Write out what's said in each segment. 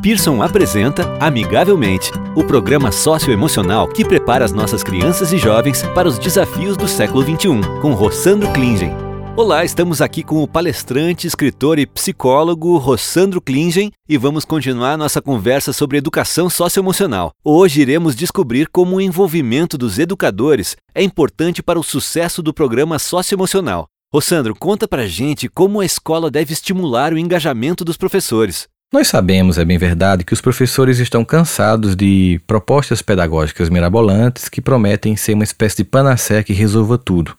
Pearson apresenta Amigavelmente, o programa socioemocional que prepara as nossas crianças e jovens para os desafios do século XXI, com Rossandro Klingen. Olá, estamos aqui com o palestrante, escritor e psicólogo Rossandro Klingen e vamos continuar nossa conversa sobre educação socioemocional. Hoje iremos descobrir como o envolvimento dos educadores é importante para o sucesso do programa socioemocional. Rossandro, conta pra gente como a escola deve estimular o engajamento dos professores. Nós sabemos, é bem verdade, que os professores estão cansados de propostas pedagógicas mirabolantes que prometem ser uma espécie de panaceia que resolva tudo.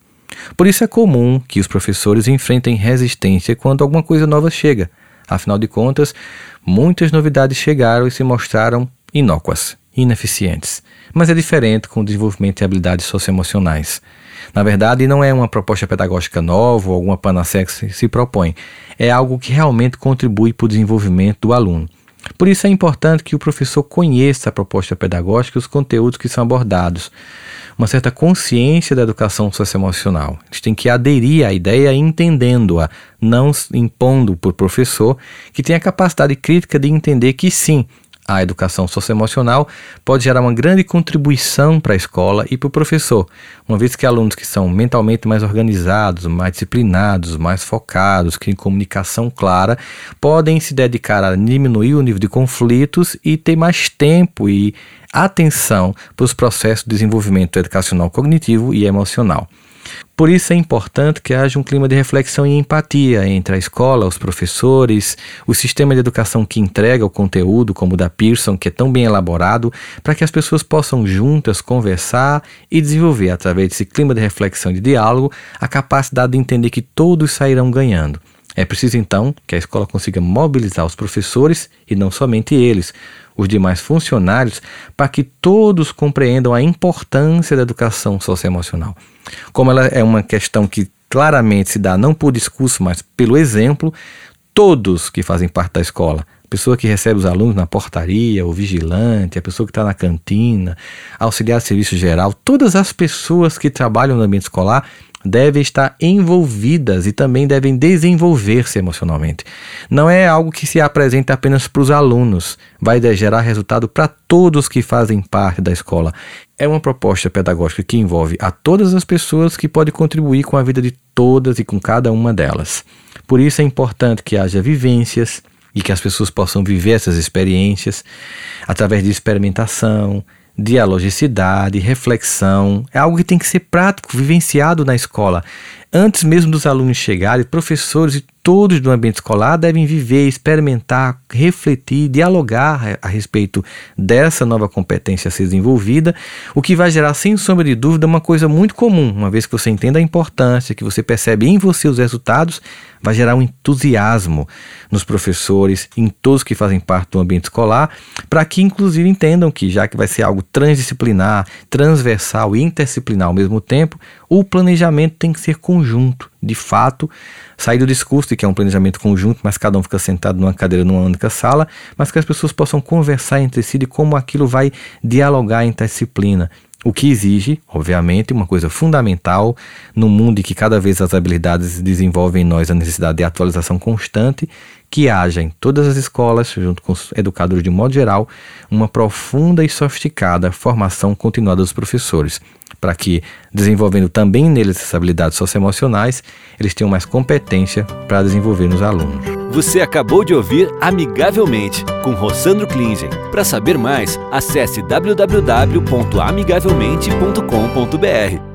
Por isso é comum que os professores enfrentem resistência quando alguma coisa nova chega. Afinal de contas, muitas novidades chegaram e se mostraram inócuas, ineficientes. Mas é diferente com o desenvolvimento de habilidades socioemocionais. Na verdade, não é uma proposta pedagógica nova ou alguma panaceia que se propõe. É algo que realmente contribui para o desenvolvimento do aluno. Por isso é importante que o professor conheça a proposta pedagógica e os conteúdos que são abordados. Uma certa consciência da educação socioemocional. Eles têm que aderir à ideia entendendo-a, não impondo por professor que tem a capacidade crítica de entender que sim, a educação socioemocional pode gerar uma grande contribuição para a escola e para o professor, uma vez que alunos que são mentalmente mais organizados, mais disciplinados, mais focados, que têm comunicação clara, podem se dedicar a diminuir o nível de conflitos e ter mais tempo e atenção para os processos de desenvolvimento educacional cognitivo e emocional. Por isso é importante que haja um clima de reflexão e empatia entre a escola, os professores, o sistema de educação que entrega o conteúdo, como o da Pearson, que é tão bem elaborado, para que as pessoas possam juntas conversar e desenvolver, através desse clima de reflexão e de diálogo, a capacidade de entender que todos sairão ganhando. É preciso então que a escola consiga mobilizar os professores e não somente eles, os demais funcionários, para que todos compreendam a importância da educação socioemocional. Como ela é uma questão que claramente se dá não por discurso, mas pelo exemplo, todos que fazem parte da escola, pessoa que recebe os alunos na portaria, o vigilante, a pessoa que está na cantina, auxiliar de serviço geral, todas as pessoas que trabalham no ambiente escolar devem estar envolvidas e também devem desenvolver-se emocionalmente. Não é algo que se apresenta apenas para os alunos, vai gerar resultado para todos que fazem parte da escola. É uma proposta pedagógica que envolve a todas as pessoas que pode contribuir com a vida de todas e com cada uma delas. Por isso é importante que haja vivências e que as pessoas possam viver essas experiências através de experimentação, dialogicidade, reflexão. É algo que tem que ser prático, vivenciado na escola. Antes mesmo dos alunos chegarem, professores e todos do ambiente escolar devem viver, experimentar, refletir, dialogar a respeito dessa nova competência a ser desenvolvida, o que vai gerar, sem sombra de dúvida, uma coisa muito comum, uma vez que você entenda a importância, que você percebe em você os resultados, vai gerar um entusiasmo nos professores, em todos que fazem parte do ambiente escolar, para que inclusive entendam que, já que vai ser algo transdisciplinar, transversal e interdisciplinar ao mesmo tempo, o planejamento tem que ser conjunto, de fato, sair do discurso de que é um planejamento conjunto, mas cada um fica sentado numa cadeira numa única sala, mas que as pessoas possam conversar entre si de como aquilo vai dialogar a disciplina. O que exige, obviamente, uma coisa fundamental no mundo em que cada vez as habilidades desenvolvem em nós a necessidade de atualização constante, que haja em todas as escolas, junto com os educadores de modo geral, uma profunda e sofisticada formação continuada dos professores para que, desenvolvendo também neles essas habilidades socioemocionais, eles tenham mais competência para desenvolver nos alunos. Você acabou de ouvir Amigavelmente, com Rossandro Klingen. Para saber mais, acesse www.amigavelmente.com.br.